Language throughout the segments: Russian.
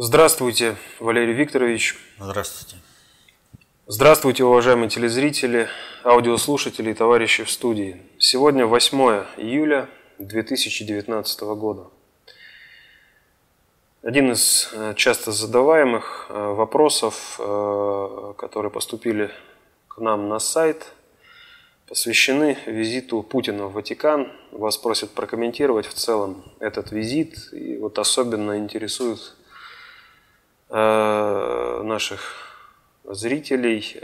Здравствуйте, Валерий Викторович. Здравствуйте. Здравствуйте, уважаемые телезрители, аудиослушатели и товарищи в студии. Сегодня 8 июля 2019 года. Один из э, часто задаваемых э, вопросов, э, которые поступили к нам на сайт, посвящены визиту Путина в Ватикан. Вас просят прокомментировать в целом этот визит. И вот особенно интересует наших зрителей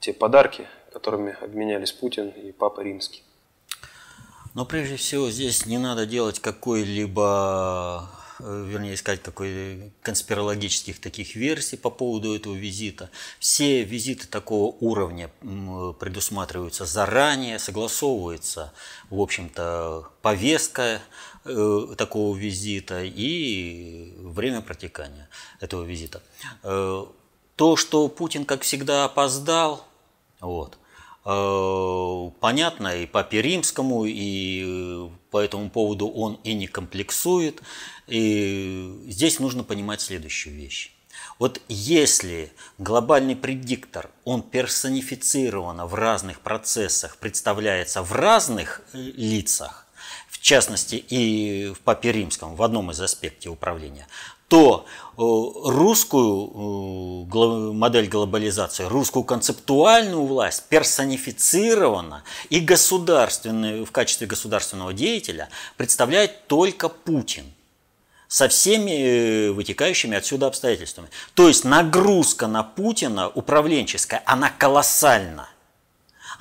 те подарки, которыми обменялись Путин и Папа Римский. Но прежде всего здесь не надо делать какой-либо Э, вернее, искать какой конспирологических таких версий по поводу этого визита. Все визиты такого уровня предусматриваются заранее, согласовывается, в общем-то, повестка э, такого визита и время протекания этого визита. Э, то, что Путин, как всегда, опоздал, вот, понятно и Папе Римскому, и по этому поводу он и не комплексует. И здесь нужно понимать следующую вещь. Вот если глобальный предиктор, он персонифицированно в разных процессах представляется в разных э, лицах, в частности и в Папе Римском, в одном из аспектов управления, то э, русскую э, модель глобализации, русскую концептуальную власть персонифицирована и государственную, в качестве государственного деятеля представляет только Путин – со всеми э, вытекающими отсюда обстоятельствами. То есть нагрузка на Путина управленческая, она колоссальна.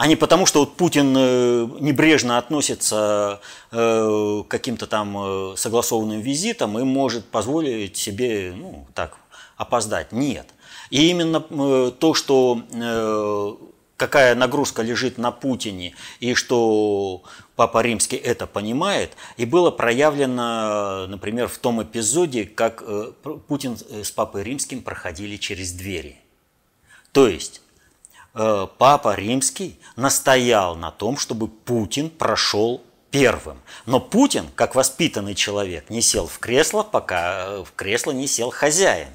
А не потому, что вот Путин э, небрежно относится э, к каким-то там согласованным визитам и может позволить себе ну, так, опоздать. Нет. И именно то, что какая нагрузка лежит на Путине, и что Папа Римский это понимает, и было проявлено, например, в том эпизоде, как э, Путин с Папой Римским проходили через двери. То есть э, Папа Римский настоял на том, чтобы Путин прошел первым. Но Путин, как воспитанный человек, не сел в кресло, пока э, в кресло не сел хозяин.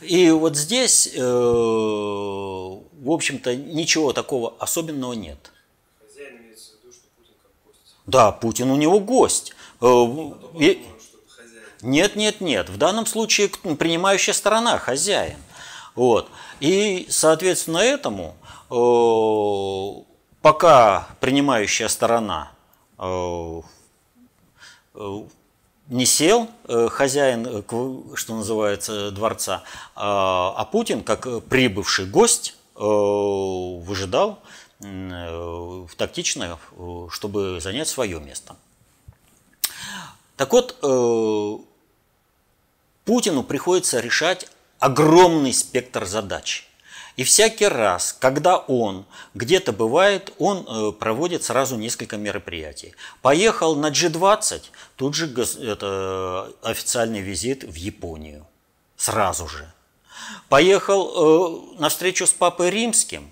И вот здесь, э, в общем-то, ничего такого особенного нет. Хозяин имеется в виду, что Путин как гость. Да, Путин у него гость. Э, и... Нет, нет, нет. В данном случае принимающая сторона хозяин. Вот. И, соответственно, этому, э, пока принимающая сторона не сел э, хозяин, э, что называется, дворца, а, Путин, как прибывший гость, э, выжидал тактично, чтобы занять свое место. Так вот, Путину приходится решать огромный спектр задач – и всякий раз, когда он где-то бывает, он э, проводит сразу несколько мероприятий. Поехал на G20, тут же это официальный визит в Японию. Сразу же. Поехал э, на встречу с Папой Римским,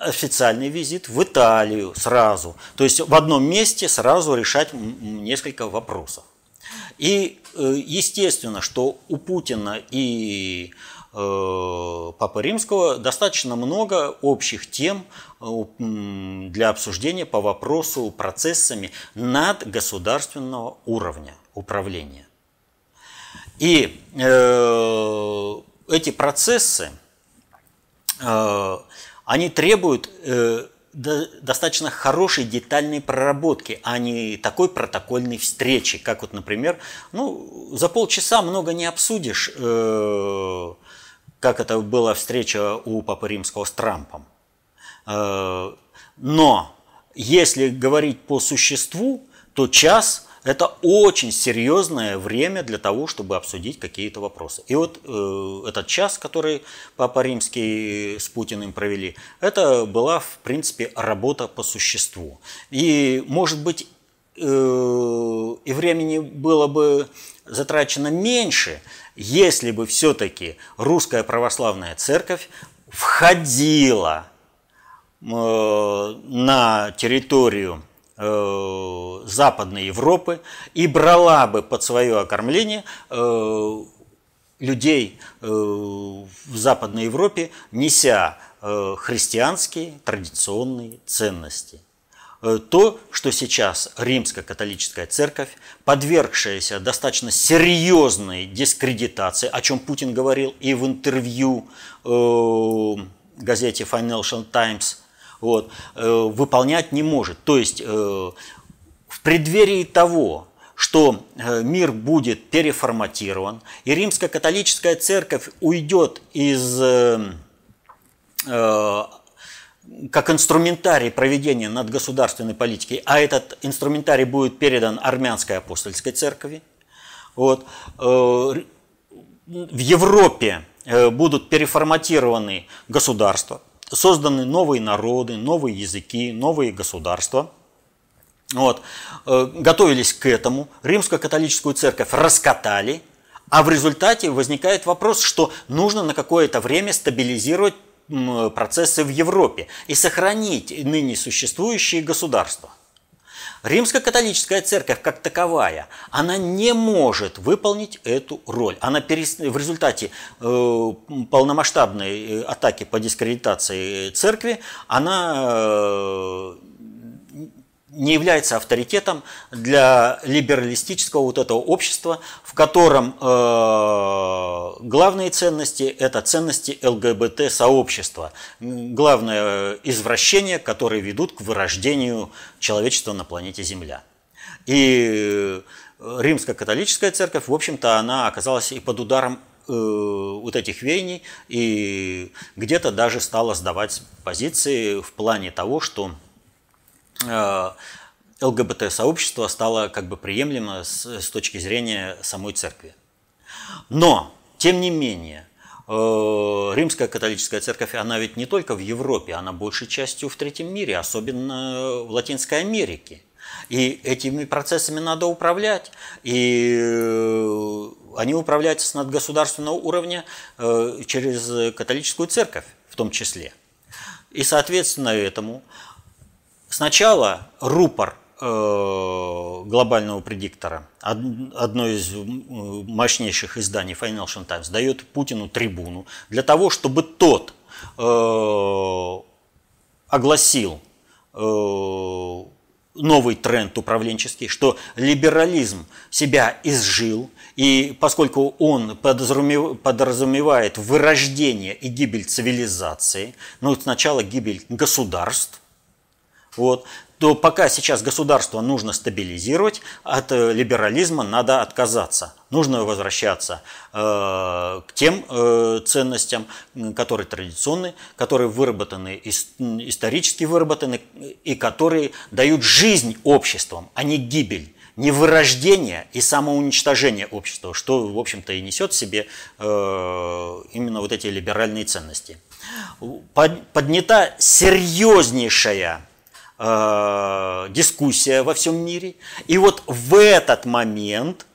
официальный визит в Италию сразу. То есть в одном месте сразу решать несколько вопросов. И естественно, что у Путина и Э, Папы Римского достаточно много общих тем э, для обсуждения по вопросу процессами надгосударственного уровня управления. И э, эти процессы, э, они требуют э, достаточно хорошей детальной проработки, а не такой протокольной встречи, как вот, например, ну, за полчаса много не обсудишь э, как это была встреча у Папы Римского с Трампом. Э, но если говорить по существу, то час – это очень серьезное время для того, чтобы обсудить какие-то вопросы. И вот э, этот час, который Папа Римский с Путиным провели, это была, в принципе, работа по существу. И, может быть, э, и времени было бы затрачено меньше, если бы все-таки русская православная церковь входила э, на территорию э, Западной Европы и брала бы под свое окормление э, людей э, в Западной Европе, неся христианские традиционные ценности. То, что сейчас римская католическая церковь, подвергшаяся достаточно серьезной дискредитации, о чем Путин говорил и в интервью газете Financial Times, вот, э, выполнять не может. То есть э, в преддверии того, что э, мир будет переформатирован, и римская католическая церковь уйдет из как инструментарий проведения надгосударственной политики, а этот инструментарий будет передан армянской апостольской церкви. Вот. В Европе будут переформатированы государства, созданы новые народы, новые языки, новые государства. Вот. Готовились к этому, римскую католическую церковь раскатали, а в результате возникает вопрос, что нужно на какое-то время стабилизировать процессы в Европе и сохранить ныне существующие государства. Римская католическая церковь как таковая, она не может выполнить эту роль. Она в результате э, полномасштабной э, атаки по дискредитации церкви, она э, не является авторитетом для либералистического вот этого общества, в котором э, главные ценности – это ценности ЛГБТ-сообщества. Главное извращение, которые ведут к вырождению человечества на планете Земля. И римская католическая церковь, в общем-то, она оказалась и под ударом э, вот этих веяний, и где-то даже стала сдавать позиции в плане того, что Э, ЛГБТ-сообщество стало как бы приемлемо с, с точки зрения самой церкви. Но, тем не менее, э, Римская католическая церковь, она ведь не только в Европе, она большей частью в третьем мире, особенно в Латинской Америке. И этими процессами надо управлять. И э, они управляются с надгосударственного уровня через католическую церковь в том числе. И соответственно этому Сначала рупор э, глобального предиктора, одно из мощнейших изданий Financial Times, дает Путину трибуну для того, чтобы тот э, огласил э, новый тренд управленческий, что либерализм себя изжил, и поскольку он подразумевает вырождение и гибель цивилизации, ну сначала гибель государств, вот, то пока сейчас государство нужно стабилизировать, от э, либерализма надо отказаться. Нужно возвращаться э, к тем э, ценностям, которые традиционны, которые выработаны, исторически выработаны и которые дают жизнь обществам, а не гибель не вырождение и самоуничтожение общества, что, в общем-то, и несет в себе э, именно вот эти либеральные ценности. Поднята серьезнейшая э, дискуссия во всем мире. И вот в этот момент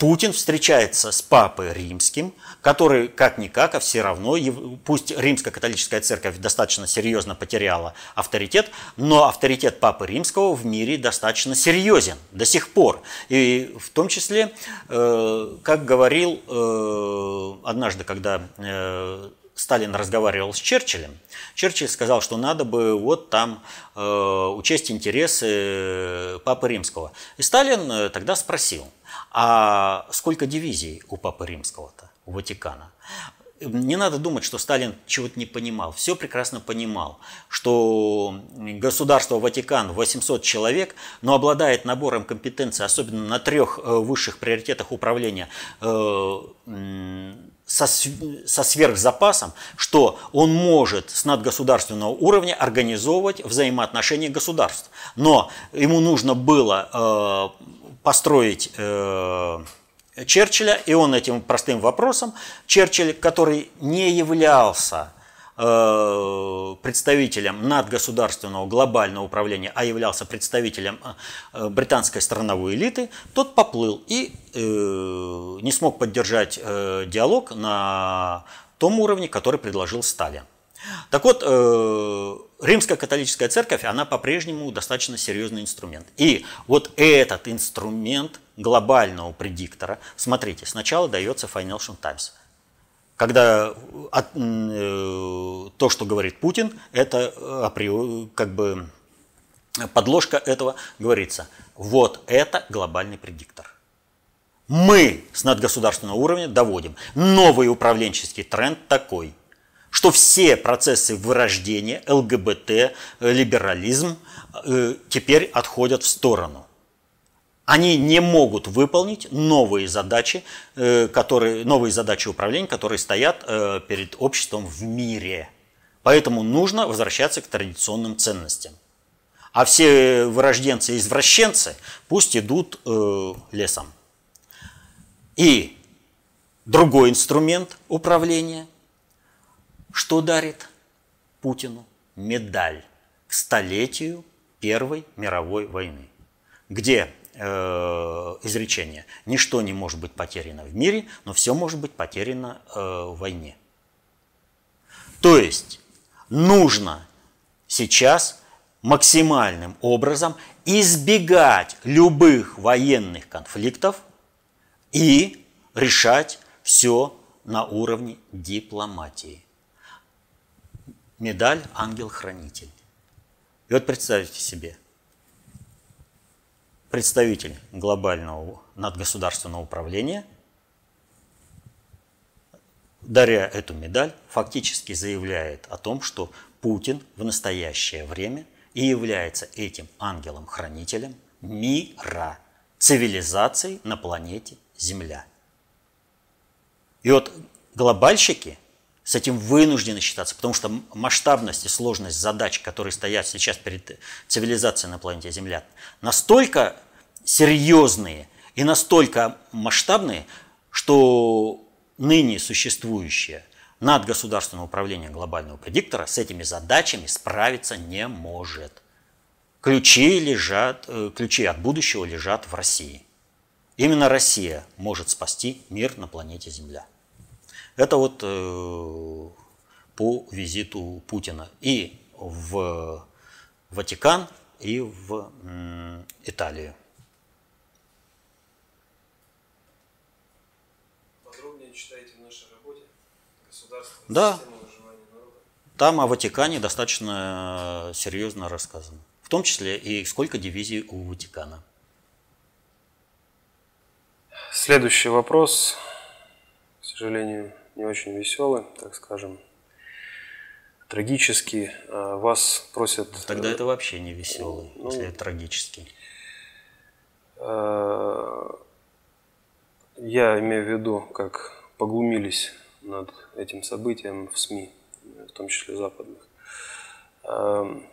Путин встречается с папой римским, который как-никак, а все равно, пусть римская католическая церковь достаточно серьезно потеряла авторитет, но авторитет папы римского в мире достаточно серьезен до сих пор. И в том числе, э, как говорил э, однажды, когда Сталин разговаривал с Черчиллем, Черчилль сказал, что надо бы вот там э, учесть интересы э, Папы Римского. И Сталин э, тогда спросил, а сколько дивизий у Папы Римского-то, у Ватикана? Не надо думать, что Сталин чего-то не понимал. Все прекрасно понимал, что государство Ватикан 800 человек, но обладает набором компетенций, особенно на трех э, высших приоритетах управления со, со сверхзапасом, что он может с надгосударственного уровня организовывать взаимоотношения государств. Но ему нужно было э, построить э, Черчилля, и он этим простым вопросом, Черчилль, который не являлся представителем надгосударственного глобального управления, а являлся представителем э, британской страновой элиты, тот поплыл и э, не смог поддержать диалог на том уровне, который предложил Сталин. Так вот, Римская католическая церковь, она по-прежнему достаточно серьезный инструмент. И вот этот инструмент глобального предиктора, смотрите, сначала дается Financial Times. Когда от, э, то, что говорит Путин, это как бы подложка этого говорится. Вот это глобальный предиктор. Мы с надгосударственного уровня доводим. Новый управленческий тренд такой, что все процессы вырождения, ЛГБТ, либерализм э, теперь отходят в сторону. Они не могут выполнить новые задачи, э, которые, новые задачи управления, которые стоят э, перед обществом в мире. Поэтому нужно возвращаться к традиционным ценностям. А все вырожденцы и извращенцы пусть идут э, лесом. И другой инструмент управления, что дарит Путину? Медаль к столетию Первой мировой войны, где изречение «Ничто не может быть потеряно в мире, но все может быть потеряно э, в войне». То есть нужно сейчас максимальным образом избегать любых военных конфликтов и решать все на уровне дипломатии. Медаль «Ангел-хранитель». И вот представьте себе, представитель глобального надгосударственного управления, даря эту медаль, фактически заявляет о том, что Путин в настоящее время – и является этим ангелом-хранителем мира, цивилизации на планете Земля. И вот глобальщики с этим вынуждены считаться, потому что масштабность и сложность задач, которые стоят сейчас перед цивилизацией на планете Земля, настолько серьезные и настолько масштабные, что ныне существующая надгосударственное управление глобального предиктора с этими задачами справиться не может. Ключи, лежат, э, ключи от будущего лежат в России. Именно Россия может спасти мир на планете Земля. Это вот э, по визиту Путина и в Ватикан, и в Италию. Да. Там о Ватикане достаточно серьезно рассказано. В том числе и сколько дивизий у Ватикана. Следующий вопрос, к сожалению, не очень веселый, так скажем, трагический. А, вас просят... Тогда это вообще не веселый, ну, если это трагический. А, я имею в виду, как поглумились над этим событием в СМИ, в том числе западных. Эм,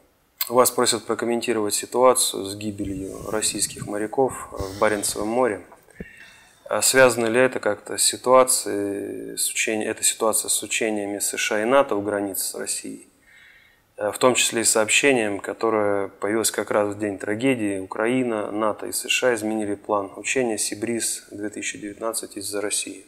вас просят прокомментировать ситуацию с гибелью российских моряков в Баренцевом море. А связано ли это как-то с ситуацией, с учением, эта ситуация с учениями США и НАТО у границ с Россией? Э, в том числе и сообщением, которое появилось как раз в день трагедии. Украина, НАТО и США изменили план учения Сибриз-2019 из-за России.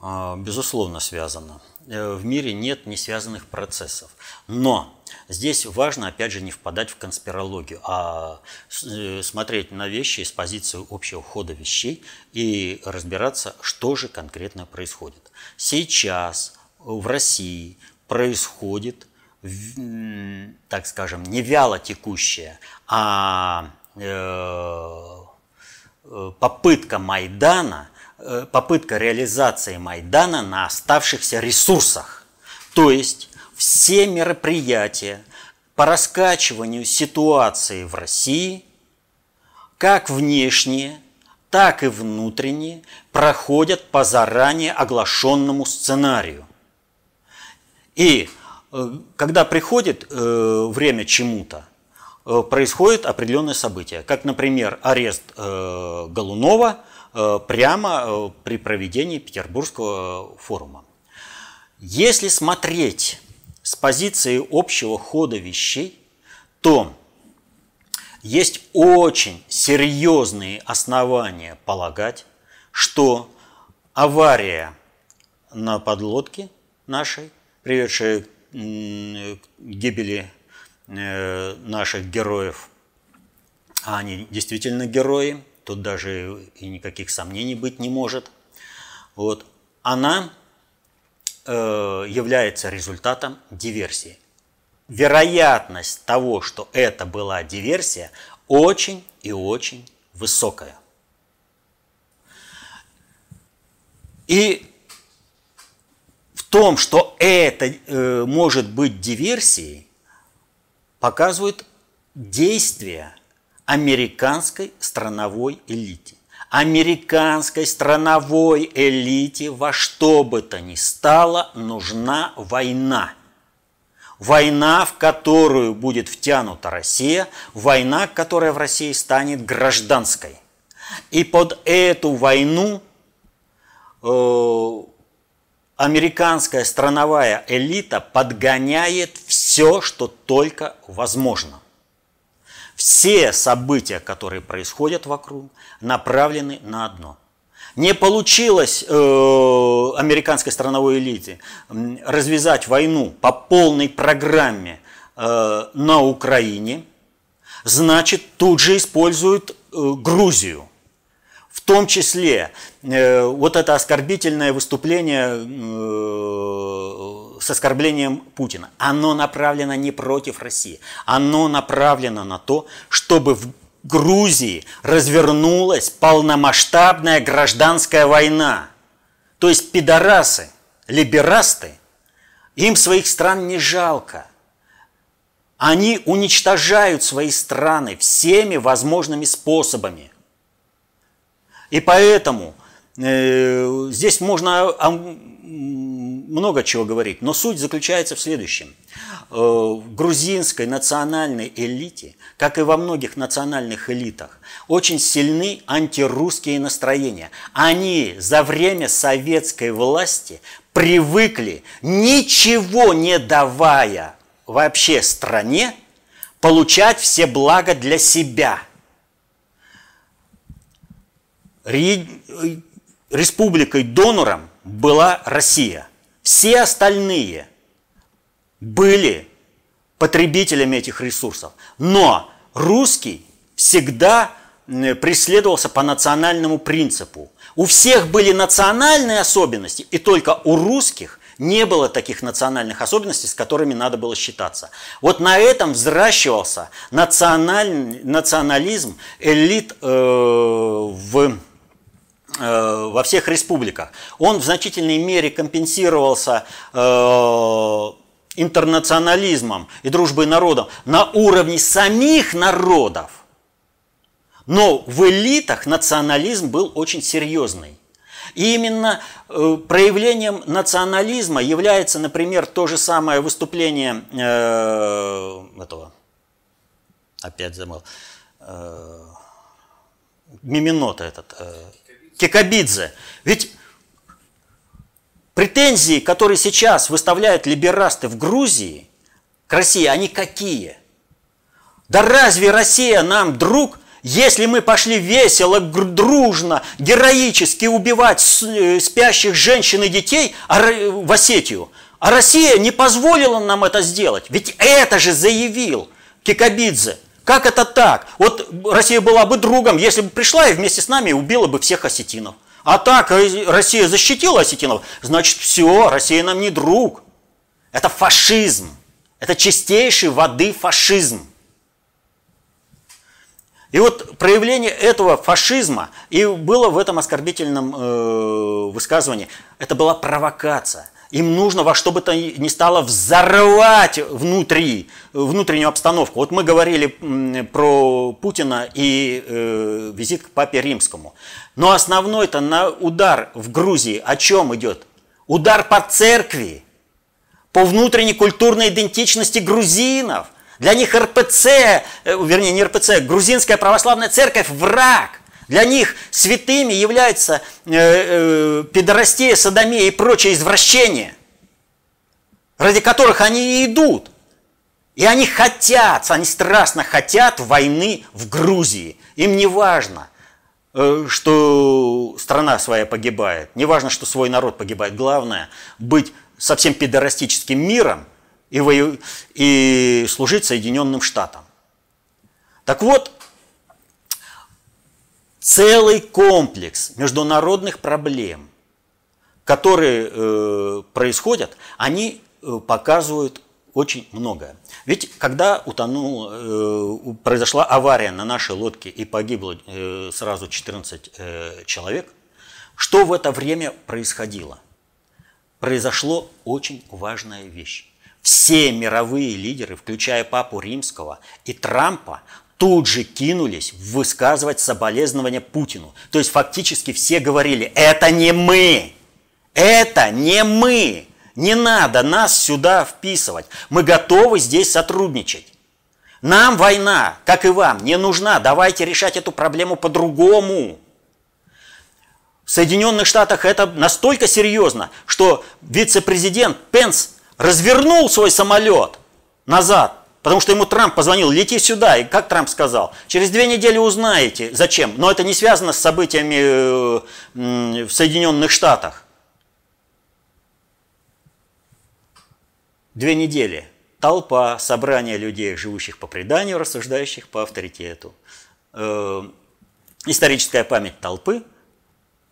А, безусловно, связано. Э, в мире нет не связанных процессов. Но здесь важно, опять же, не впадать в конспирологию, а э, смотреть на вещи с позиции общего хода вещей и разбираться, что же конкретно происходит. Сейчас в России происходит, так скажем, не вяло текущая, а э, попытка Майдана – попытка реализации Майдана на оставшихся ресурсах. То есть все мероприятия по раскачиванию ситуации в России, как внешние, так и внутренние, проходят по заранее оглашенному сценарию. И э, когда приходит э, время чему-то, происходит определенное событие, как, например, арест Голунова – Э, прямо э, при проведении Петербургского форума. Если смотреть с позиции общего хода вещей, то есть очень серьезные основания полагать, что авария на подлодке нашей, приведшая к гибели э, наших героев, а они действительно герои, тут даже и никаких сомнений быть не может, вот, она э, является результатом диверсии. Вероятность того, что это была диверсия, очень и очень высокая. И в том, что это э, может быть диверсией, показывают действия американской страновой элите. Американской страновой элите во что бы то ни стало нужна война. Война, в которую будет втянута Россия, война, которая в России станет гражданской. И под эту войну э, американская страновая элита подгоняет все, что только возможно. Все события, которые происходят вокруг, направлены на одно. Не получилось э, американской страновой элите развязать войну по полной программе э, на Украине, значит, тут же используют э, Грузию в том числе э, вот это оскорбительное выступление э, с оскорблением Путина, оно направлено не против России, оно направлено на то, чтобы в Грузии развернулась полномасштабная гражданская война. То есть пидорасы, либерасты, им своих стран не жалко. Они уничтожают свои страны всеми возможными способами – и поэтому э, здесь можно много чего говорить, но суть заключается в следующем. Э, в грузинской национальной элите, как и во многих национальных элитах, очень сильны антирусские настроения. Они за время советской власти привыкли, ничего не давая вообще стране, получать все блага для себя – республикой-донором была Россия. Все остальные были потребителями этих ресурсов. Но русский всегда преследовался по национальному принципу. У всех были национальные особенности, и только у русских не было таких национальных особенностей, с которыми надо было считаться. Вот на этом взращивался национальный, национализм элит э, в во всех республиках. Он в значительной мере компенсировался э, интернационализмом и дружбой народов на уровне самих народов. Но в элитах национализм был очень серьезный. И именно э, проявлением национализма является, например, то же самое выступление этого, опять забыл, Миминота этот, Кикабидзе. Ведь претензии, которые сейчас выставляют либерасты в Грузии к России, они какие? Да разве Россия нам друг, если мы пошли весело, дружно, героически убивать э, спящих женщин и детей в Осетию, а Россия не позволила нам это сделать? Ведь это же заявил Кикабидзе – как это так? Вот Россия была бы другом, если бы пришла и вместе с нами убила бы всех осетинов. А так Россия защитила осетинов, значит все, Россия нам не друг. Это фашизм. Это чистейший воды фашизм. И вот проявление этого фашизма и было в этом оскорбительном э, высказывании. Это была провокация. Им нужно во что бы то ни стало взорвать внутри, внутреннюю обстановку. Вот мы говорили про Путина и э, визит к папе римскому. Но основной-то на удар в Грузии о чем идет? Удар по церкви, по внутренней культурной идентичности грузинов. Для них РПЦ, э, вернее не РПЦ, грузинская православная церковь враг – для них святыми являются э, э, педорастия, садомия и прочие извращения, ради которых они и идут. И они хотят, они страстно хотят войны в Грузии. Им не важно, э, что страна своя погибает, не важно, что свой народ погибает. Главное быть совсем педорастическим миром и, вою... и служить Соединенным Штатам. Так вот, целый комплекс международных проблем, которые э, происходят, они э, показывают очень многое. Ведь когда утонул, э, произошла авария на нашей лодке и погибло э, сразу 14 э, человек, что в это время происходило? Произошло очень важная вещь. Все мировые лидеры, включая Папу Римского и Трампа, тут же кинулись высказывать соболезнования Путину. То есть фактически все говорили, это не мы, это не мы, не надо нас сюда вписывать, мы готовы здесь сотрудничать. Нам война, как и вам, не нужна, давайте решать эту проблему по-другому. В Соединенных Штатах это настолько серьезно, что вице-президент Пенс развернул свой самолет назад Потому что ему Трамп позвонил, лети сюда. И как Трамп сказал? Через две недели узнаете. Зачем? Но это не связано с событиями э, в Соединенных Штатах. Две недели. Толпа, собрание людей, живущих по преданию, рассуждающих по авторитету. Э, историческая память толпы.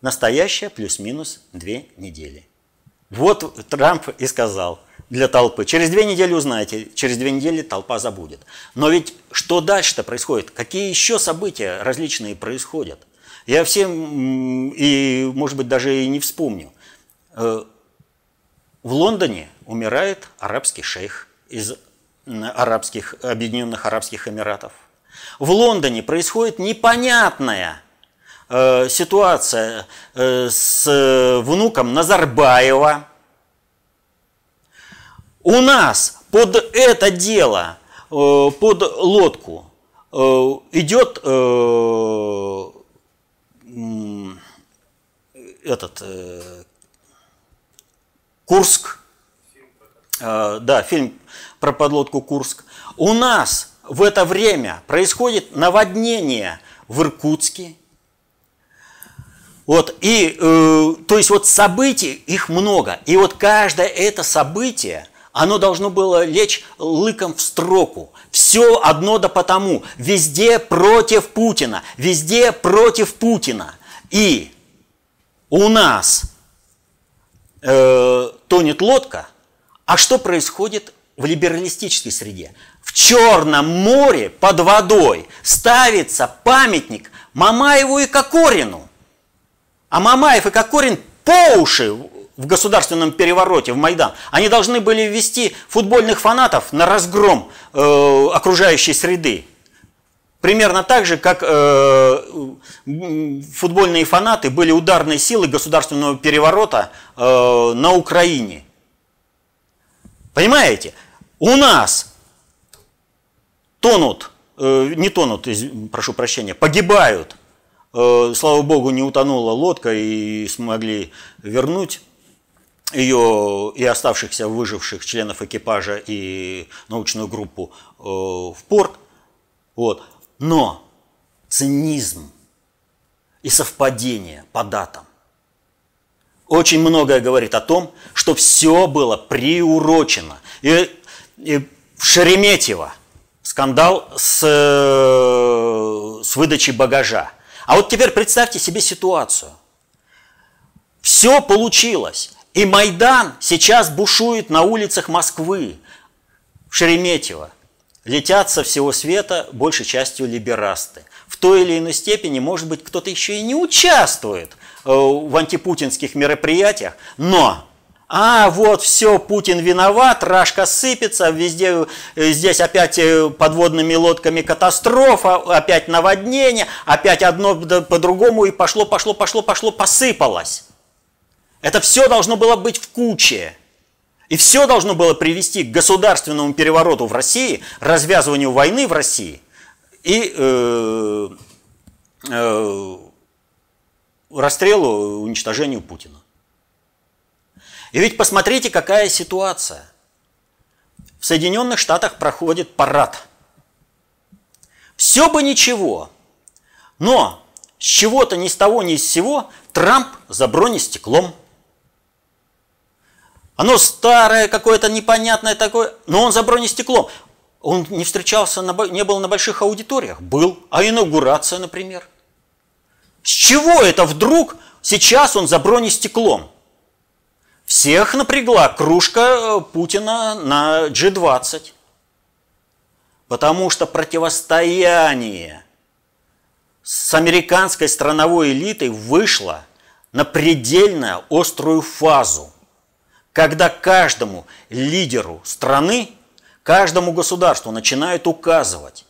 Настоящая плюс-минус две недели. Вот Трамп и сказал – для толпы. Через две недели узнаете, через две недели толпа забудет. Но ведь что дальше-то происходит? Какие еще события различные происходят? Я всем, и может быть даже и не вспомню. Э, в Лондоне умирает арабский шейх из арабских, Объединенных Арабских Эмиратов. В Лондоне происходит непонятная э, ситуация э, с внуком Назарбаева, у нас под это дело, э, под лодку э, идет э, этот Курск, да, фильм про подлодку Курск. У нас в это время происходит наводнение в Иркутске. Вот, и, э, то есть вот событий их много. И вот каждое это событие – оно должно было лечь лыком в строку. Все одно да потому. Везде против Путина. Везде против Путина. И у нас э, тонет лодка. А что происходит в либералистической среде? В Черном море под водой ставится памятник Мамаеву и Кокорину. А Мамаев и Кокорин по уши в государственном перевороте, в Майдан, они должны были ввести футбольных фанатов на разгром э, окружающей среды. Примерно так же, как э, футбольные фанаты были ударной силой государственного переворота э, на Украине. Понимаете? У нас тонут, э, не тонут, прошу прощения, погибают. Э, слава богу, не утонула лодка и смогли вернуть ее и оставшихся выживших членов экипажа и научную группу э, в порт. Вот. Но цинизм и совпадение по датам очень многое говорит о том, что все было приурочено. И, и в Шереметьево скандал с, с выдачей багажа. А вот теперь представьте себе ситуацию. Все получилось. И Майдан сейчас бушует на улицах Москвы, в Шереметьево. Летят со всего света большей частью либерасты. В той или иной степени, может быть, кто-то еще и не участвует э, в антипутинских мероприятиях, но а вот все, Путин виноват, рашка сыпется, везде э, здесь опять э, подводными лодками катастрофа, опять наводнение, опять одно по-другому и пошло, пошло, пошло, пошло, посыпалось. Это все должно было быть в куче. И все должно было привести к государственному перевороту в России, развязыванию войны в России и э, э, расстрелу, уничтожению Путина. И ведь посмотрите, какая ситуация. В Соединенных Штатах проходит парад. Все бы ничего, но с чего-то ни с того ни с сего Трамп за бронестеклом – Оно старое, какое-то непонятное такое, но он за бронестеклом. Он не встречался, на, не был на больших аудиториях? Был. А инаугурация, например? С чего это вдруг сейчас он за бронестеклом? Всех напрягла кружка э, Путина на G20. Потому что противостояние с американской страновой элитой вышло на предельно острую фазу, когда каждому лидеру страны, каждому государству начинают указывать.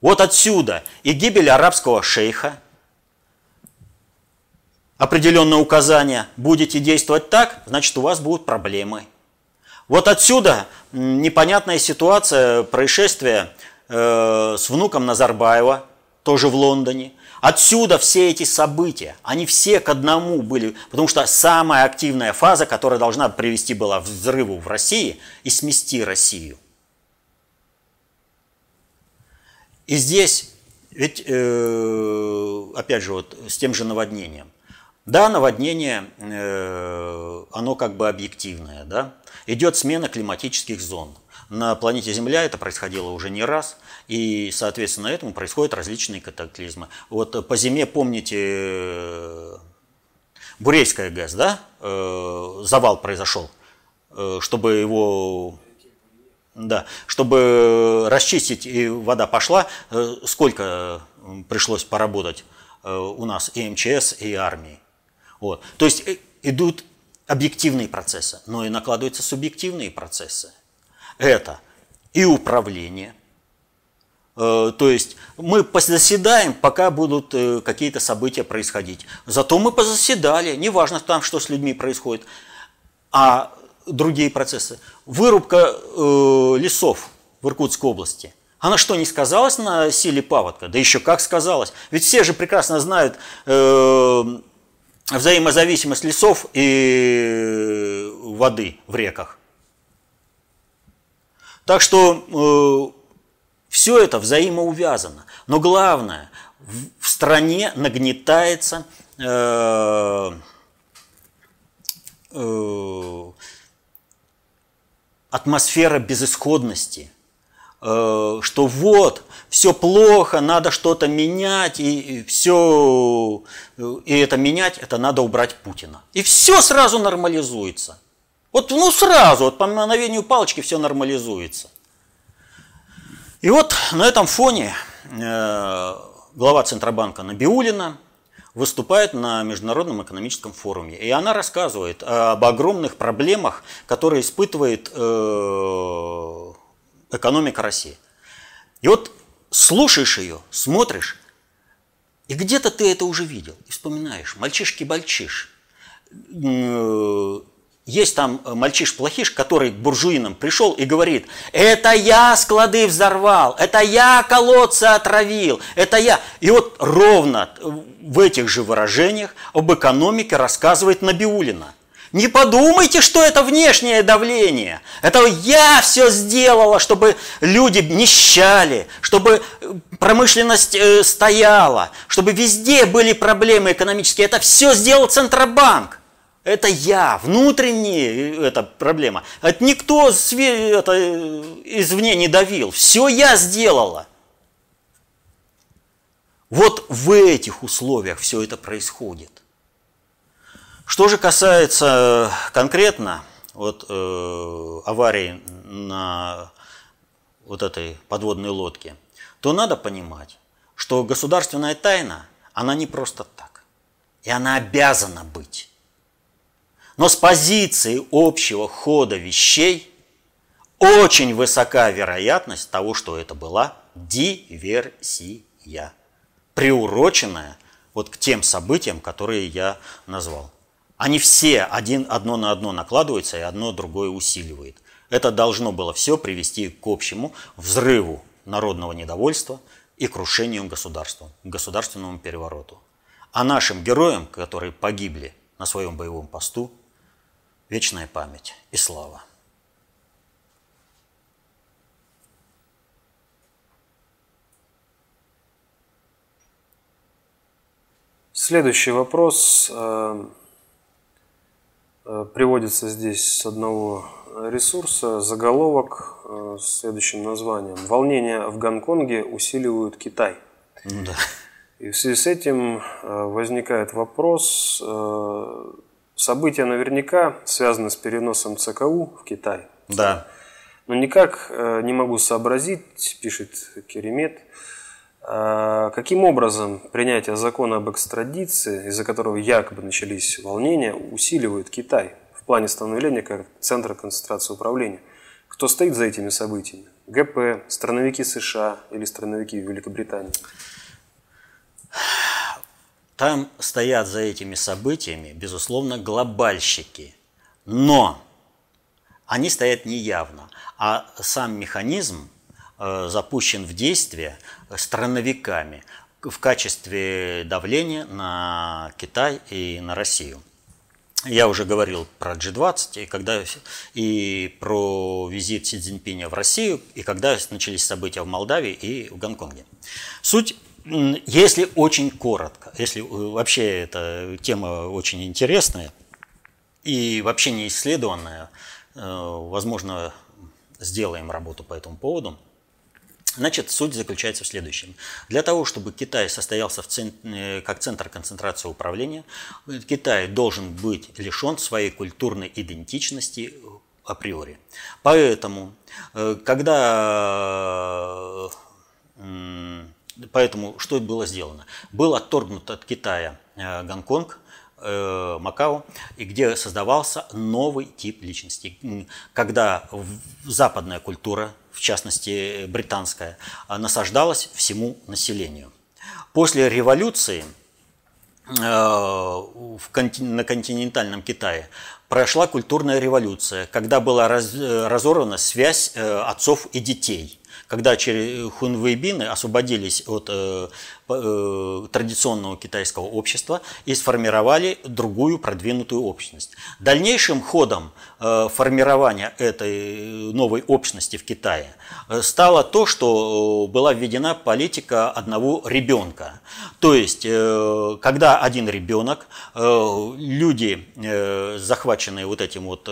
Вот отсюда и гибель арабского шейха, определенное указание, будете действовать так, значит у вас будут проблемы. Вот отсюда непонятная ситуация, происшествие э, с внуком Назарбаева, тоже в Лондоне. Отсюда все эти события, они все к одному были, потому что самая активная фаза, которая должна привести была к взрыву в России и смести Россию. И здесь, ведь, э, опять же, вот с тем же наводнением. Да, наводнение, э, оно как бы объективное, да. Идет смена климатических зон. На планете Земля это происходило уже не раз, и, соответственно, этому происходят различные катаклизмы. Вот по зиме, помните, э, Бурейская ГЭС, да, э, завал произошел, чтобы его да, чтобы расчистить и вода пошла, сколько пришлось поработать у нас и МЧС, и армии. Вот. То есть э, идут объективные процессы, но и накладываются субъективные процессы. Это и управление, э, то есть мы заседаем, пока будут э, какие-то события происходить. Зато мы позаседали, неважно там, что с людьми происходит. А другие процессы. Вырубка лесов в Иркутской области. Она что, не сказалась на силе паводка? Да еще как сказалась. Ведь все же прекрасно знают взаимозависимость лесов и воды в реках. Так что э, все это взаимоувязано. Но главное, в, стране нагнетается э, э, атмосфера безысходности, э, что вот все плохо, надо что-то менять, и, все, и это менять, это надо убрать Путина. И все сразу нормализуется. Вот, ну сразу, вот по мановению палочки все нормализуется. И вот на этом фоне э, глава Центробанка Набиулина выступает на Международном экономическом форуме. И она рассказывает об огромных проблемах, которые испытывает э, экономика России. И вот слушаешь ее, смотришь, и где-то ты это уже видел, и вспоминаешь. Мальчишки-бальчиш. Есть там мальчиш-плохиш, который к буржуинам пришел и говорит, это я склады взорвал, это я колодцы отравил, это я. И вот ровно в этих же выражениях об экономике рассказывает Набиулина. Не подумайте, что это внешнее давление. Это я все сделала, чтобы люди нищали, чтобы э, промышленность э, стояла, чтобы везде были проблемы экономические. Это все сделал Центробанк. Это я, внутренняя э, эта проблема. Это никто это, извне не давил. Все я сделала. Вот в этих условиях все это происходит. Что же касается конкретно вот, э, аварии на вот этой подводной лодке, то надо понимать, что государственная тайна, она не просто так. И она обязана быть. Но с позиции общего хода вещей очень высока вероятность того, что это была диверсия, приуроченная вот к тем событиям, которые я назвал. Они все один, одно на одно накладываются, и одно другое усиливает. Это должно было все привести к общему взрыву народного недовольства и крушению государства, государственному перевороту. А нашим героям, которые погибли на своем боевом посту, вечная память и слава. Следующий вопрос э, Э, приводится здесь с одного ресурса заголовок с следующим названием «Волнения в Гонконге усиливают Китай». Ну да. И в связи с этим возникает вопрос, события наверняка связаны с переносом ЦКУ в Китай. Да. Но никак не могу сообразить, пишет Керемет, а, каким образом принятие закона об экстрадиции, из-за которого якобы начались волнения, усиливает Китай в плане становления как центра концентрации управления? Кто стоит за этими событиями? ГП, страновики США или страновики Великобритании? Там стоят за этими событиями, безусловно, глобальщики. Но они стоят неявно. А сам механизм Э, запущен в действие страновиками в качестве давления на Китай и на Россию. Я уже говорил про G20 и, когда, и про визит Си Цзиньпиня в Россию, и когда начались события в Молдавии и в Гонконге. Суть, если очень коротко, если вообще эта тема очень интересная и вообще не исследованная, э, возможно, сделаем работу по этому поводу – Значит, суть заключается в следующем. Для того, чтобы Китай состоялся в цент... Э, как центр концентрации управления, Китай должен быть лишен своей культурной идентичности априори. Поэтому, э, когда Поэтому что было сделано? Был отторгнут от Китая э, Гонконг, Макао, и где создавался новый тип личности, когда западная культура в частности британская, насаждалась всему населению. После революции э, на континентальном Китае прошла культурная революция, когда была разорвана связь э, отцов и детей когда хунвейбины освободились от э, э, традиционного китайского общества и сформировали другую продвинутую общность. Дальнейшим ходом э, формирования этой новой общности в Китае стало то, что была введена политика одного ребенка. То есть, когда один ребенок, люди, захваченные вот этим вот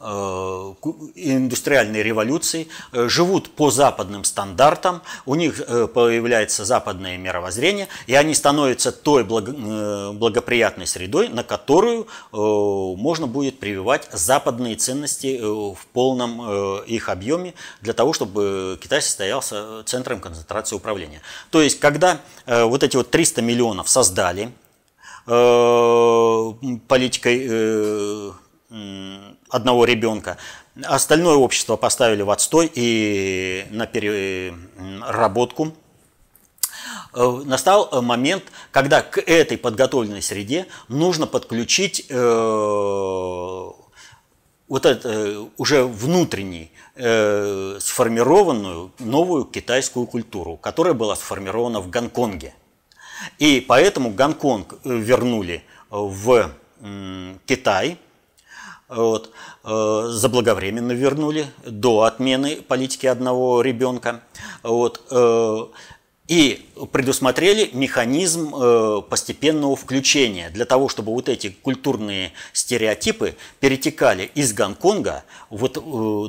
индустриальной революции, э, живут по западным стандартам, у них э, появляется западное мировоззрение, и они становятся той благоприятной средой, на которую можно будет прививать западные ценности в полном их объеме для того, чтобы Китай состоялся центром концентрации управления. То есть, когда вот эти вот 300 миллионов создали политикой одного ребенка. Остальное общество поставили в отстой и на переработку. Э, настал момент, когда к этой подготовленной среде нужно подключить э, вот это э, уже внутренний сформированную новую китайскую культуру, которая была сформирована в Гонконге. И поэтому Гонконг вернули в Китай – вот, э, заблаговременно вернули до отмены политики одного ребенка. Вот, э, и предусмотрели механизм э, постепенного включения для того, чтобы вот эти культурные стереотипы перетекали из Гонконга вот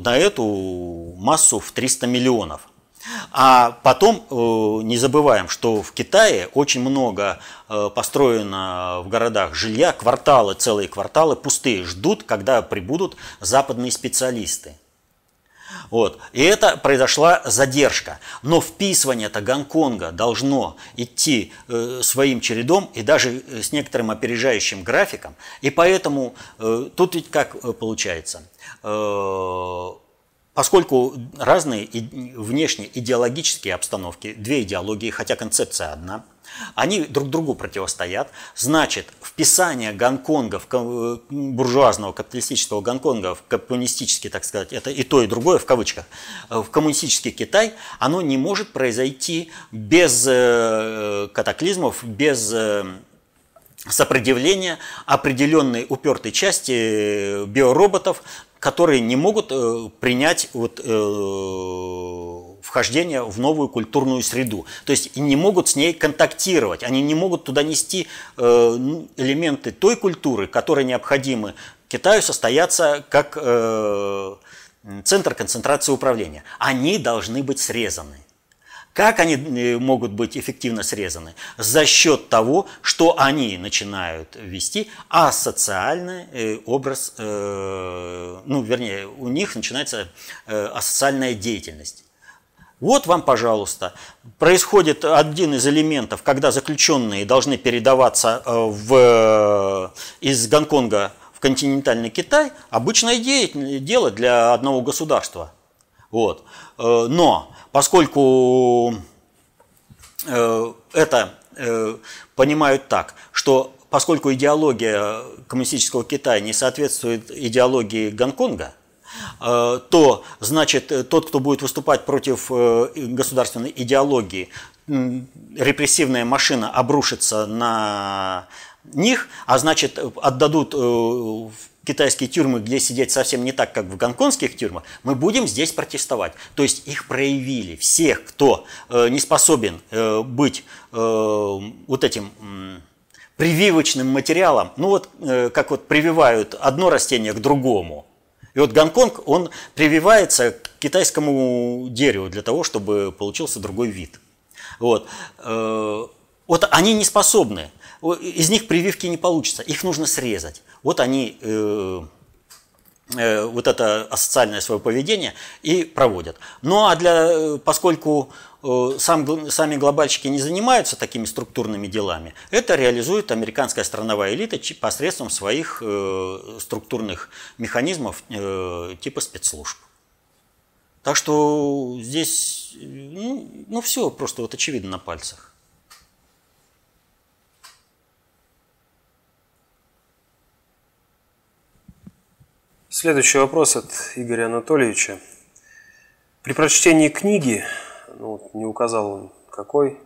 на эту массу в 300 миллионов. А потом э, не забываем, что в Китае очень много э, построено в городах жилья, кварталы, целые кварталы пустые, ждут, когда прибудут западные специалисты. Вот. И это произошла задержка. Но вписывание это Гонконга должно идти э, своим чередом и даже с некоторым опережающим графиком. И поэтому э, тут ведь как получается? Э, Поскольку разные внешние идеологические обстановки, две идеологии, хотя концепция одна, они друг другу противостоят, значит, вписание Гонконга, в буржуазного капиталистического Гонконга в коммунистический, так сказать, это и то, и другое в кавычках, в коммунистический Китай, оно не может произойти без э, катаклизмов, без э, сопротивления определенной упертой части биороботов, которые не могут э, принять вот, э, вхождения в новую культурную среду. То есть не могут с ней контактировать, они не могут туда нести э, элементы той культуры, которые необходимы Китаю состояться как э, центр концентрации управления. Они должны быть срезаны. Как они э, могут быть эффективно срезаны? За счет того, что они начинают вести асоциальный э, образ, э, ну, вернее, у них начинается асоциальная деятельность. Вот вам, пожалуйста, происходит один из элементов, когда заключенные должны передаваться в, из Гонконга в континентальный Китай, обычное дело для одного государства. Вот. Но поскольку э, это э, понимают так, что поскольку идеология коммунистического Китая не соответствует идеологии Гонконга, э, то значит тот, кто будет выступать против государственной идеологии, репрессивная машина обрушится на них, а значит отдадут китайские тюрьмы, где сидеть совсем не так, как в гонконгских тюрьмах, мы будем здесь протестовать. То есть их проявили, всех, кто э, не способен э, быть э, вот этим прививочным материалом, ну вот э, как вот прививают одно растение к другому. И вот Гонконг, он прививается к китайскому дереву для того, чтобы получился другой вид. Вот. Э, вот они не способны из них прививки не получится, их нужно срезать. Вот они э, э, вот это асоциальное свое поведение и проводят. Ну а для, э, поскольку э, сам, сами глобальщики не занимаются такими структурными делами, это реализует американская страновая элита посредством своих э, структурных механизмов э, типа спецслужб. Так что здесь, ну, ну все просто вот очевидно на пальцах. Следующий вопрос от Игоря Анатольевича. При прочтении книги, ну, не указал он какой,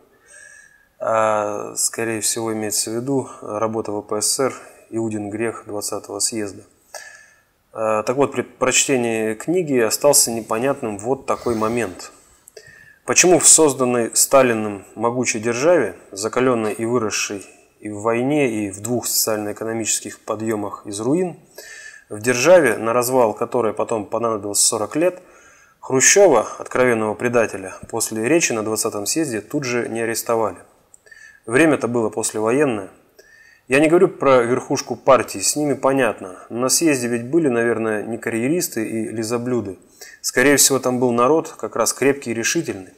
а, скорее всего имеется в виду работа ВПСР «Иудин грех 20-го съезда». А, так вот, при прочтении книги остался непонятным вот такой момент. Почему в созданной Сталиным могучей державе, закаленной и выросшей и в войне, и в двух социально-экономических подъемах из руин – в державе, на развал которой потом понадобилось 40 лет, Хрущева, откровенного предателя, после речи на 20-м съезде тут же не арестовали. Время-то было послевоенное. Я не говорю про верхушку партии, с ними понятно. Но на съезде ведь были, наверное, не карьеристы и лизоблюды. Скорее всего, там был народ, как раз крепкий и решительный.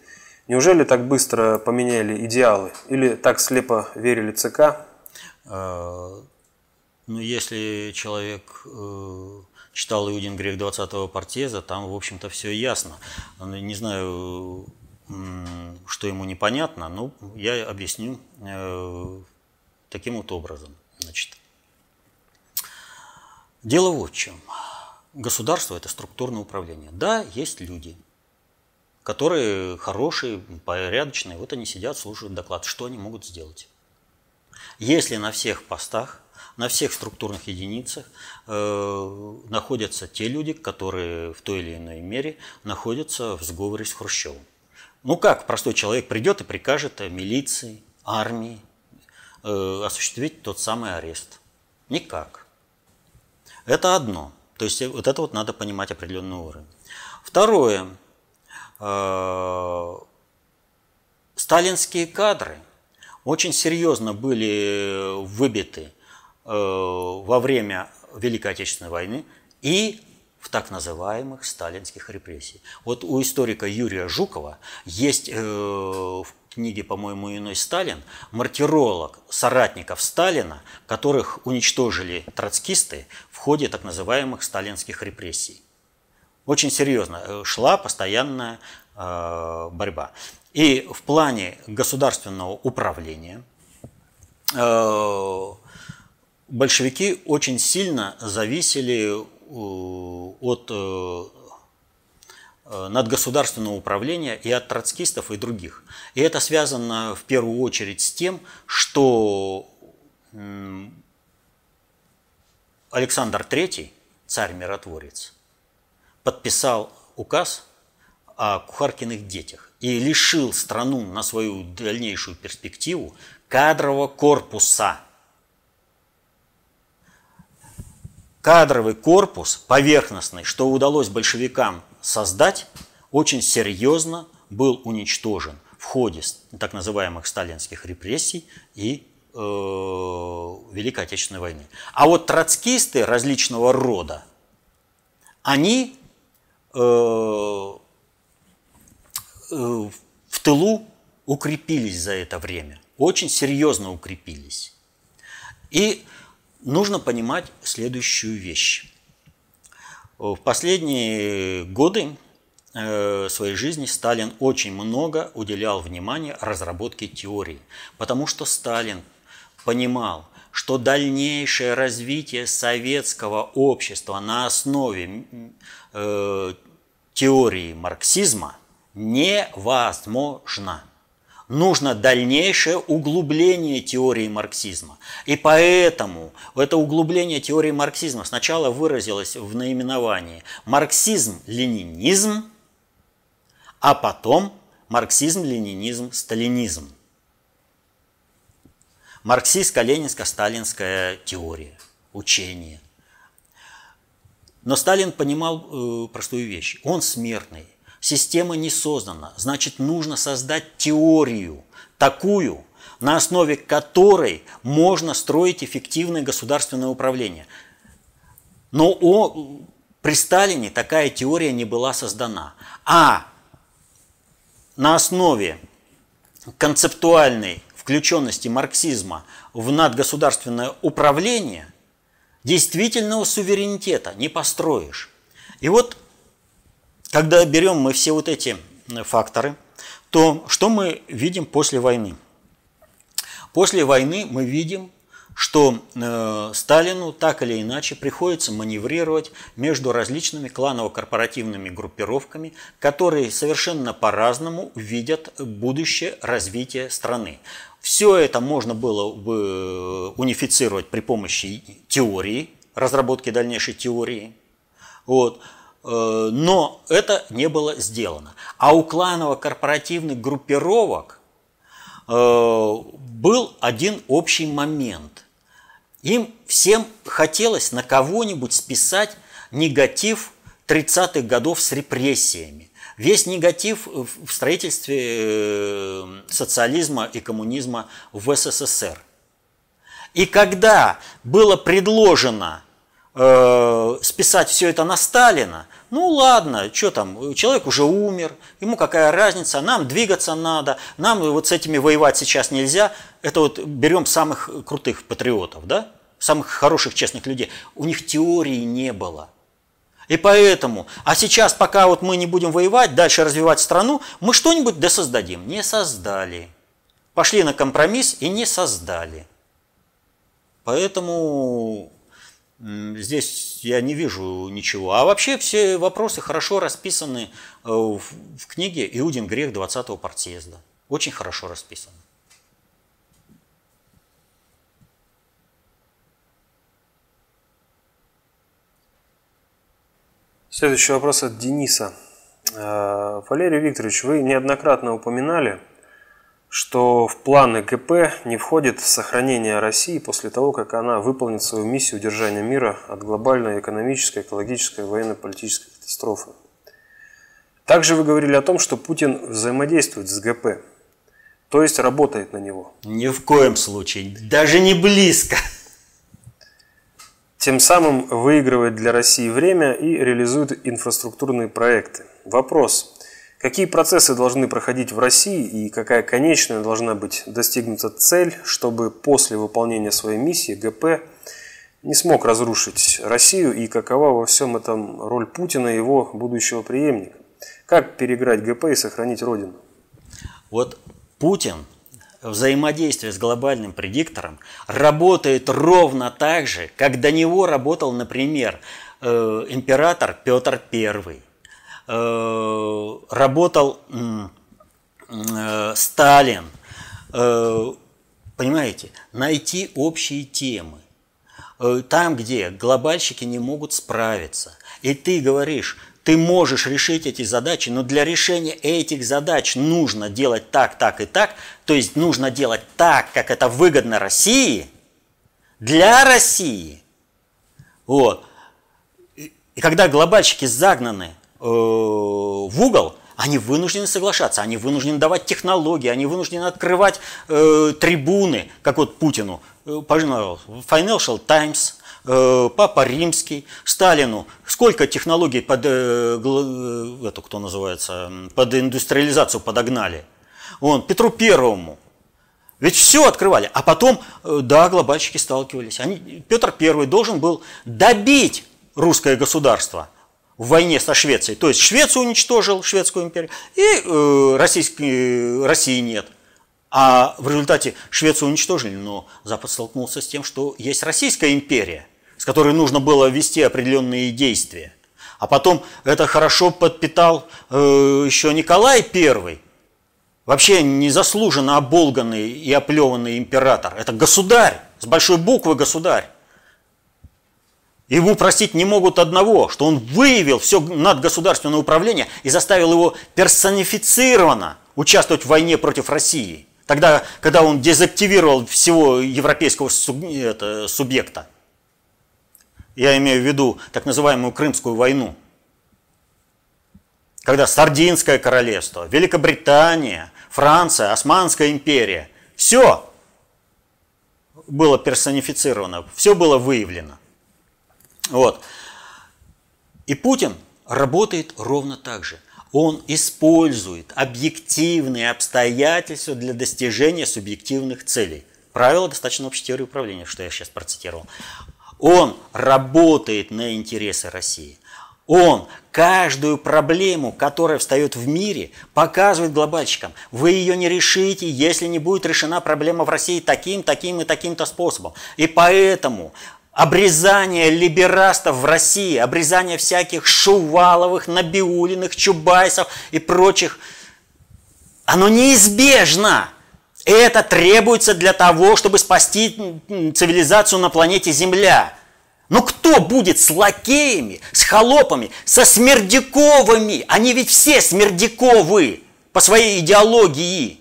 Неужели так быстро поменяли идеалы? Или так слепо верили ЦК? Ну, если человек э, читал Иудин грех 20-го Портеза, там, в общем-то, все ясно. Не знаю, что ему непонятно, но я объясню э, таким вот образом. Значит, дело вот в чем. Государство – это структурное управление. Да, есть люди, которые хорошие, порядочные, вот они сидят, слушают доклад. Что они могут сделать? Если на всех постах на всех структурных единицах э, находятся те люди, которые в той или иной мере находятся в сговоре с Хрущевым. Ну как простой человек придет и прикажет милиции, армии э, осуществить тот самый арест? Никак. Это одно. То есть вот это вот надо понимать определенный уровень. Второе. Э, сталинские кадры очень серьезно были выбиты Э, во время Великой Отечественной войны и в так называемых сталинских репрессий. Вот у историка Юрия Жукова есть э, в книге, по-моему, «Иной Сталин» мартиролог соратников Сталина, которых уничтожили троцкисты в ходе так называемых сталинских репрессий. Очень серьезно э, шла постоянная борьба. И в плане государственного управления большевики очень сильно зависели э, от э, э, надгосударственного управления и от троцкистов и других. И это связано в первую очередь с тем, что Александр III, царь-миротворец, подписал указ о Кухаркиных детях и лишил страну на свою дальнейшую перспективу кадрового корпуса. Кадровый корпус поверхностный, что удалось большевикам создать, очень серьезно был уничтожен в ходе так называемых сталинских репрессий и э, Великой Отечественной войны. А вот троцкисты различного рода, они э, э, в тылу укрепились за это время, очень серьезно укрепились. И нужно понимать следующую вещь. В последние годы Э, своей жизни Сталин очень много уделял внимания разработке теории, потому что Сталин понимал, что дальнейшее развитие советского общества на основе э, теории марксизма невозможно. Нужно дальнейшее углубление теории марксизма. И поэтому это углубление теории марксизма сначала выразилось в наименовании марксизм-ленинизм, а потом марксизм, ленинизм, сталинизм. Марксистско-ленинско-сталинская теория, учение. Но Сталин понимал э, простую вещь. Он смертный. Система не создана. Значит, нужно создать теорию такую, на основе которой можно строить эффективное государственное управление. Но о, при Сталине такая теория не была создана. А на основе концептуальной включенности марксизма в надгосударственное управление действительного суверенитета не построишь. И вот, когда берем мы все вот эти факторы, то что мы видим после войны? После войны мы видим что э, Сталину так или иначе приходится маневрировать между различными кланово-корпоративными группировками, которые совершенно по-разному видят будущее развитие страны. Все это можно было бы э, унифицировать при помощи теории, разработки дальнейшей теории. Вот. Э, но это не было сделано. А у кланово-корпоративных группировок э, был один общий момент – им всем хотелось на кого-нибудь списать негатив 30-х годов с репрессиями. Весь негатив в строительстве э, социализма и коммунизма в СССР. И когда было предложено э, списать все это на Сталина, ну ладно, что там, человек уже умер, ему какая разница, нам двигаться надо, нам вот с этими воевать сейчас нельзя. Это вот берем самых крутых патриотов, да, самых хороших, честных людей. У них теории не было. И поэтому, а сейчас, пока вот мы не будем воевать, дальше развивать страну, мы что-нибудь да создадим. Не создали. Пошли на компромисс и не создали. Поэтому Здесь я не вижу ничего. А вообще все вопросы хорошо расписаны э, в книге «Иудин грех 20-го партсъезда». Очень хорошо расписаны. Следующий вопрос от Дениса. Э, Валерий Викторович, вы неоднократно упоминали, что в планы ГП не входит сохранение России после того, как она выполнит свою миссию удержания мира от глобальной экономической, экологической, военно-политической катастрофы. Также вы говорили о том, что Путин взаимодействует с ГП, то есть работает на него. Ни в коем случае, даже не близко. Тем самым выигрывает для России время и реализует инфраструктурные проекты. Вопрос. Какие процессы должны проходить в России и какая конечная должна быть достигнута цель, чтобы после выполнения своей миссии ГП не смог разрушить Россию и какова во всем этом роль Путина и его будущего преемника? Как переиграть ГП и сохранить Родину? Вот Путин взаимодействие с глобальным предиктором работает ровно так же, как до него работал, например, э, император Петр Э, работал э, Сталин. Э, понимаете, найти общие темы. Там, где глобальщики не могут справиться. И ты говоришь, ты можешь решить эти задачи, но для решения этих задач нужно делать так, так и так, то есть нужно делать так, как это выгодно России, для России. Вот. И когда глобальщики загнаны э, в угол, они вынуждены соглашаться, они вынуждены давать технологии, они вынуждены открывать э, трибуны, как вот Путину. Э, пожалуйста, Financial Times, Э, Папа Римский, Сталину, сколько технологий под, э, э, эту, кто называется, под индустриализацию подогнали. Он, Петру Первому. Ведь все открывали. А потом, да, глобальщики сталкивались. Они, Петр Первый должен был добить русское государство в войне со Швецией. То есть Швецию уничтожил, Шведскую империю, и э, российской, России нет. А в результате Швецию уничтожили, но Запад столкнулся с тем, что есть Российская империя – с которой нужно было вести определенные действия. А потом это хорошо подпитал э, еще Николай I, вообще незаслуженно оболганный и оплеванный император. Это государь, с большой буквы государь. Ему простить не могут одного, что он выявил все надгосударственное управление и заставил его персонифицированно участвовать в войне против России. Тогда, когда он дезактивировал всего европейского субъекта. Я имею в виду так называемую Крымскую войну. Когда Сардинское королевство, Великобритания, Франция, Османская империя, все было персонифицировано, все было выявлено. Вот. И Путин работает ровно так же. Он использует объективные обстоятельства для достижения субъективных целей. Правило достаточно общей теории управления, что я сейчас процитировал. Он работает на интересы России. Он каждую проблему, которая встает в мире, показывает глобальщикам. Вы ее не решите, если не будет решена проблема в России таким, таким и таким-то способом. И поэтому обрезание либерастов в России, обрезание всяких Шуваловых, Набиулиных, Чубайсов и прочих, оно неизбежно. Это требуется для того, чтобы спасти цивилизацию на планете Земля. Но кто будет с лакеями, с холопами, со смердяковыми? Они ведь все смердяковы по своей идеологии.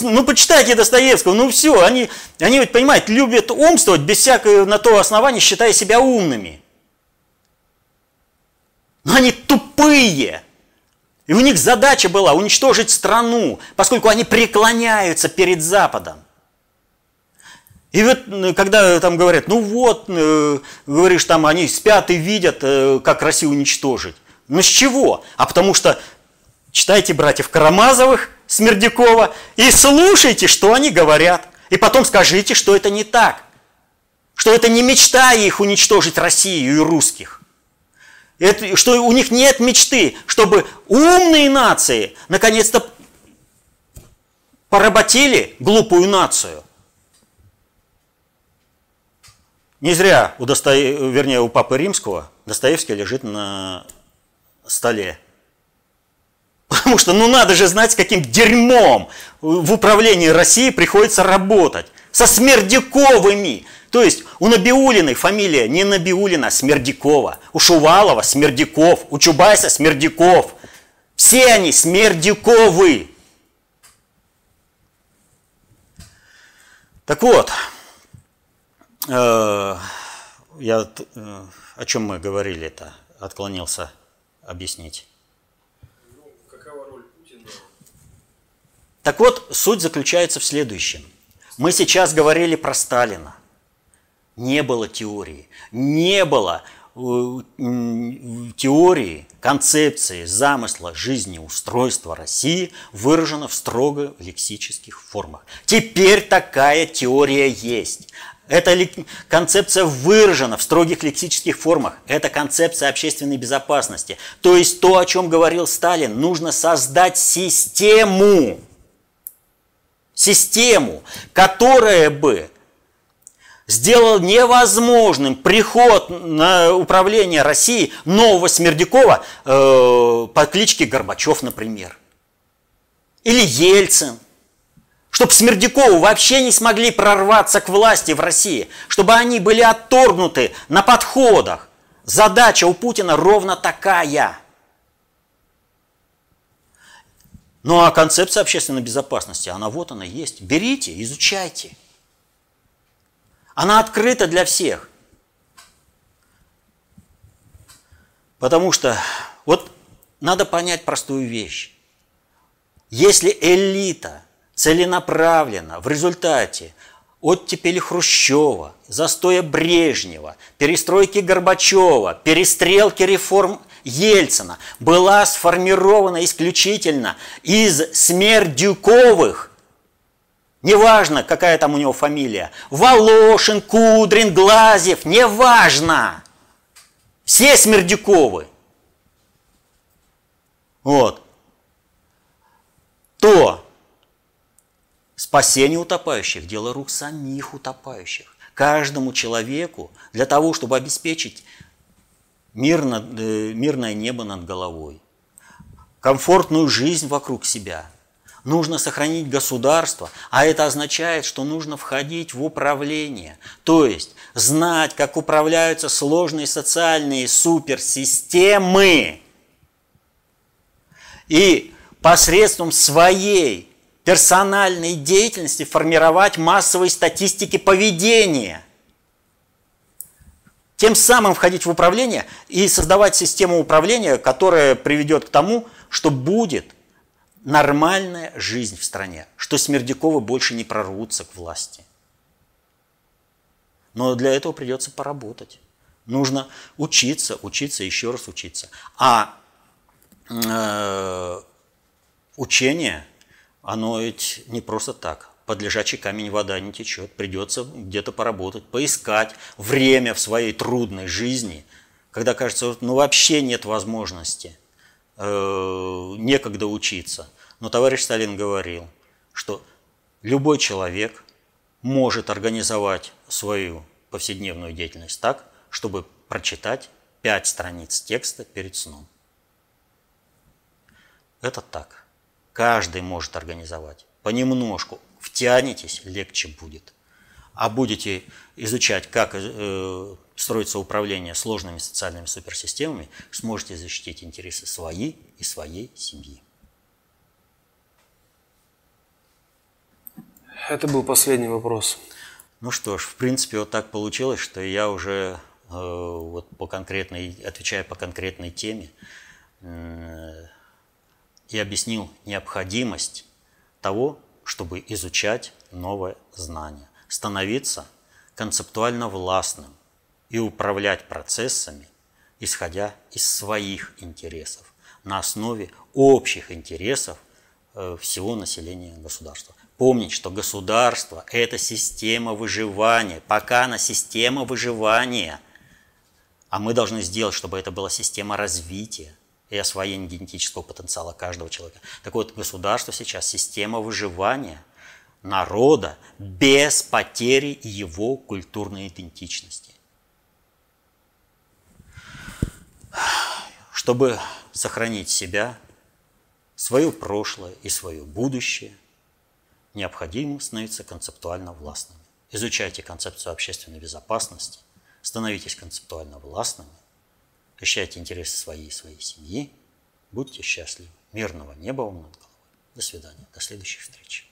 Ну, почитайте Достоевского, ну все, они, они ведь, понимаете, любят умствовать без всякого на то основания, считая себя умными. Но они тупые. И у них задача была уничтожить страну, поскольку они преклоняются перед Западом. И вот э, когда там говорят, ну вот, э, говоришь, там они спят и видят, э, как Россию уничтожить. Ну с чего? А потому что читайте братьев Карамазовых, Смердякова, и слушайте, что они говорят. И потом скажите, что это не так. Что это не мечта их уничтожить Россию и русских. Это, что у них нет мечты, чтобы умные нации наконец-то поработили глупую нацию. Не зря у Достоев... вернее, у Папы Римского Достоевский лежит на столе. Потому что, ну надо же знать, с каким дерьмом в управлении России приходится работать. Со Смердяковыми, то есть у Набиулиной фамилия не Набиулина, а Смердякова. У Шувалова Смердяков. У Чубайса Смердяков. Все они Смердяковы. Так вот, э, я, э, о чем мы говорили это, отклонился объяснить. Так вот, суть заключается в следующем. Мы сейчас говорили про Сталина не было теории, не было э, теории, концепции, замысла жизнеустройства России выражено в строго лексических формах. Теперь такая теория есть. Эта концепция выражена в строгих лексических формах. Это концепция общественной безопасности. То есть то, о чем говорил Сталин, нужно создать систему, систему, которая бы сделал невозможным приход на управление России нового Смердякова э, по кличке Горбачев, например. Или Ельцин. Чтобы Смердякову вообще не смогли прорваться к власти в России. Чтобы они были отторгнуты на подходах Задача у Путина ровно такая. Ну а концепция общественной безопасности, она вот она есть. Берите, изучайте. Она открыта для всех. Потому что вот надо понять простую вещь. Если элита целенаправленно в результате оттепели Хрущева, застоя Брежнева, перестройки Горбачева, перестрелки реформ Ельцина была сформирована исключительно из Смердюковых, неважно, какая там у него фамилия, Волошин, Кудрин, Глазев, неважно, все Смердюковы. Вот. То спасение утопающих – дело рук самих утопающих. Каждому человеку для того, чтобы обеспечить мир над, э, мирное небо над головой, комфортную жизнь вокруг себя. Нужно сохранить государство, а это означает, что нужно входить в управление, то есть знать, как управляются сложные социальные суперсистемы. И посредством своей персональной деятельности формировать массовые статистики поведения – тем самым входить в управление и создавать систему управления, которая приведет к тому, что будет нормальная жизнь в стране, что Смердяковы больше не прорвутся к власти. Но для этого придется поработать. Нужно учиться, учиться, еще раз учиться. А э, учение, оно ведь не просто так под лежачий камень вода не течет. Придется где-то поработать, поискать время в своей трудной жизни, когда кажется, ну вообще нет возможности, э, некогда учиться. Но товарищ Сталин говорил, что любой человек может организовать свою повседневную деятельность так, чтобы прочитать пять страниц текста перед сном. Это так. Каждый может организовать понемножку, втянетесь, легче будет. А будете изучать, как э, строится управление сложными социальными суперсистемами, сможете защитить интересы свои и своей семьи. Это был последний вопрос. Ну что ж, в принципе, вот так получилось, что я уже э, вот по конкретной, отвечая по конкретной теме, э, и объяснил необходимость того, чтобы изучать новое знание, становиться концептуально властным и управлять процессами, исходя из своих интересов, на основе общих интересов э, всего населения государства. Помнить, что государство – это система выживания, пока она система выживания, а мы должны сделать, чтобы это была система развития, и освоение генетического потенциала каждого человека. Так вот, государство сейчас система выживания народа без потери его культурной идентичности. Чтобы сохранить себя, свое прошлое и свое будущее, необходимо становиться концептуально властными. Изучайте концепцию общественной безопасности, становитесь концептуально властными, Защищайте интересы своей и своей семьи. Будьте счастливы. Мирного неба вам над головой. До свидания. До следующих встреч.